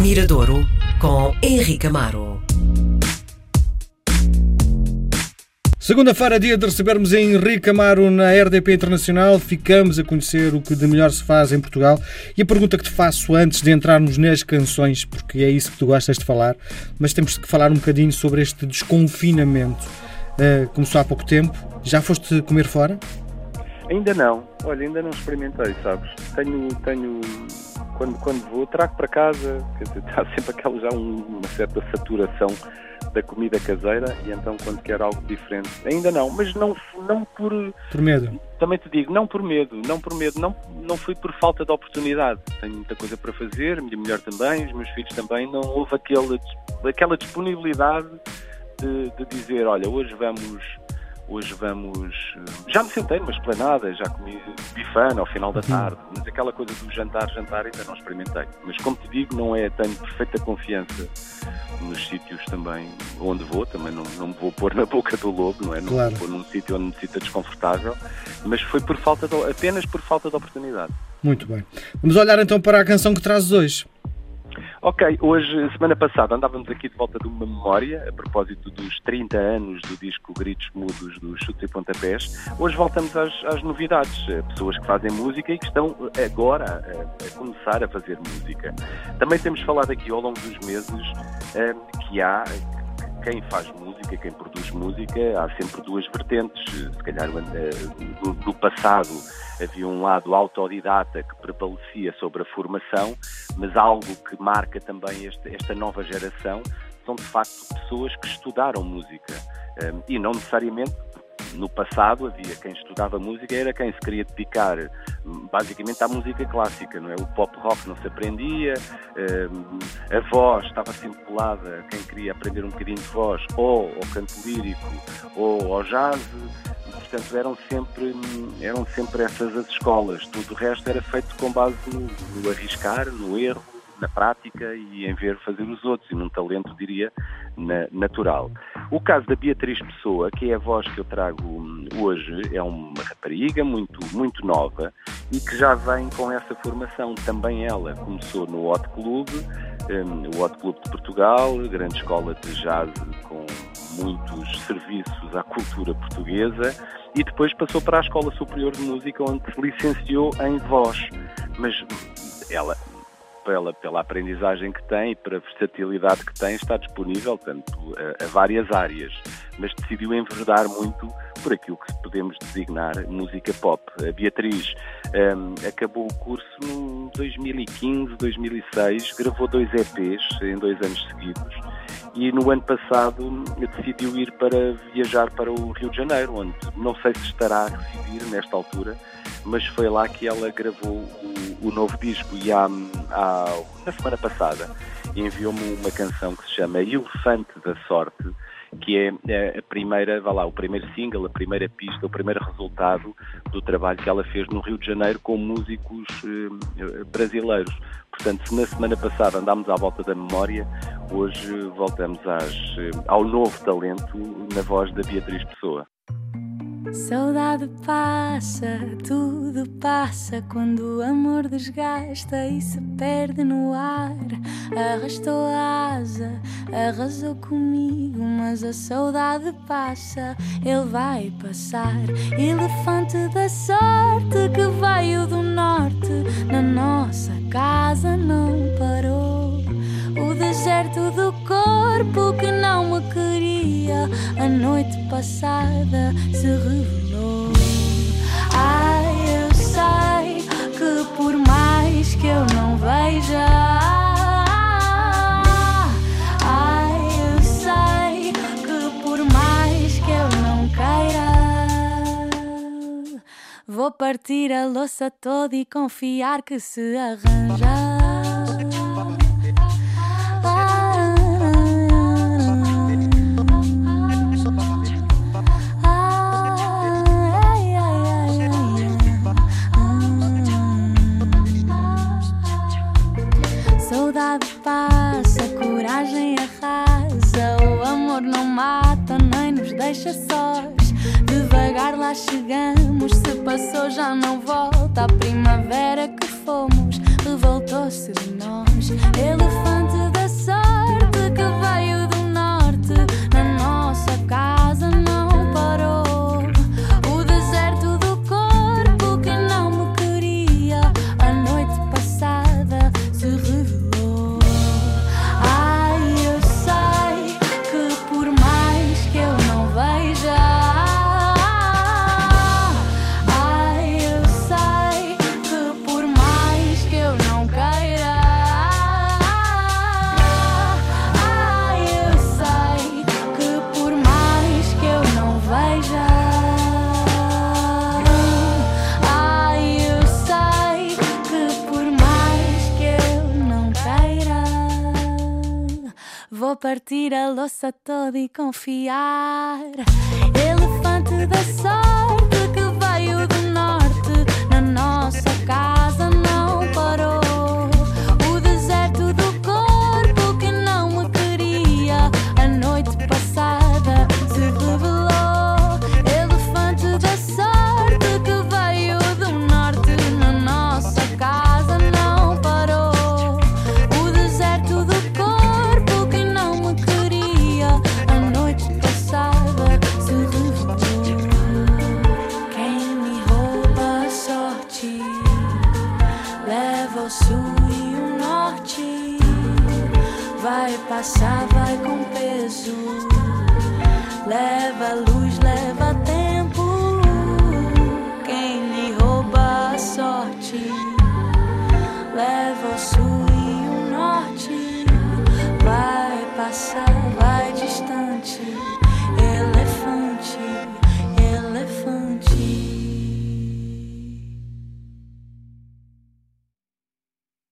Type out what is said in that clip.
Miradouro com Henrique Amaro. Segunda-feira, dia de recebermos Henrique Amaro na RDP Internacional. Ficamos a conhecer o que de melhor se faz em Portugal. E a pergunta que te faço antes de entrarmos nas canções, porque é isso que tu gostas de falar, mas temos que falar um bocadinho sobre este desconfinamento. Uh, começou há pouco tempo. Já foste comer fora? Ainda não. Olha, ainda não experimentei, sabes? Tenho, tenho quando, quando vou, trago para casa, quer dizer, está sempre aquela já uma certa saturação da comida caseira e então quando quero algo diferente, ainda não, mas não, não por... Por medo? Também te digo, não por medo, não por medo, não, não foi por falta de oportunidade. Tenho muita coisa para fazer, minha mulher também, os meus filhos também, não houve aquele, aquela disponibilidade de, de dizer, olha, hoje vamos Hoje vamos. Já me sentei numa esplanada, já comi bifana ao final da tarde, mas aquela coisa do jantar, jantar ainda não experimentei. Mas como te digo, não é, tenho perfeita confiança nos sítios também onde vou, também não, não me vou pôr na boca do lobo, não é? Não claro. vou pôr num sítio onde me sinta desconfortável, mas foi por falta de, apenas por falta de oportunidade. Muito bem. Vamos olhar então para a canção que trazes hoje. Ok, hoje, semana passada, andávamos aqui de volta de uma memória, a propósito dos 30 anos do disco Gritos Mudos dos Chutes e Pontapés. Hoje voltamos às, às novidades, pessoas que fazem música e que estão agora a, a, começar a fazer música. Também temos falado aqui ao longo dos meses eh, que há quem faz música, quem produz música, há sempre duas vertentes. Se calhar no, no passado havia um lado autodidata que prevalecia sobre a formação, mas algo que marca também este, esta nova geração são de facto pessoas que estudaram música um, e não necessariamente no passado havia quem estudava música era quem se queria dedicar hum, basicamente à música clássica, não é? O pop rock não se aprendia, hum, a voz estava sempre colada, quem queria aprender um bocadinho de voz ou ao canto lírico ou ao jazz, portanto eram sempre, eram sempre essas as escolas. Tudo o resto era feito com base no, no arriscar, no erro, na prática e em ver fazer os outros e num talento, diria, na, natural. O caso da Beatriz Pessoa, que é a voz que eu trago hoje, é uma rapariga muito, muito nova e que já vem com essa formação. Também ela começou no Hot Club, um, o Hot Club de Portugal, grande escola de jazz com muitos serviços à cultura portuguesa e depois passou para a Escola Superior de Música, onde se licenciou em voz. Mas ela, pela, pela aprendizagem que tem e pela versatilidade que tem, está disponível tanto a, a várias áreas, mas decidiu enverdar muito por aquilo que podemos designar música pop. A Beatriz um, acabou o curso em 2015, 2006, gravou dois EPs em dois anos seguidos e no ano passado decidiu ir para viajar para o Rio de Janeiro, onde não sei se estará a residir nesta altura, mas foi lá que ela gravou o, o novo disco e há, há, na semana passada enviou-me uma canção que se chama Elefante da Sorte, que é, é a primeira, vá lá, o primeiro single, a primeira pista, o primeiro resultado do trabalho que ela fez no Rio de Janeiro com músicos eh, brasileiros. Portanto, se na semana passada andámos à volta da memória, hoje voltamos às, eh, ao novo talento na voz da Beatriz Pessoa. Saudade passa, tudo passa quando o amor desgasta e se perde no ar. Arrastou a asa, arrasou comigo, mas a saudade passa, ele vai passar. Elefante da sorte que veio passada se revelou. Ai, eu sei que por mais que eu não veja. Ai, eu sei que por mais que eu não queira, vou partir a louça toda e confiar que se arranja. Deixa sós. Devagar lá chegamos, se passou já não volta. A primavera que fomos revoltou-se de nós. Elefante Vou partir a louça toda e confiar. Elefante da sorte side.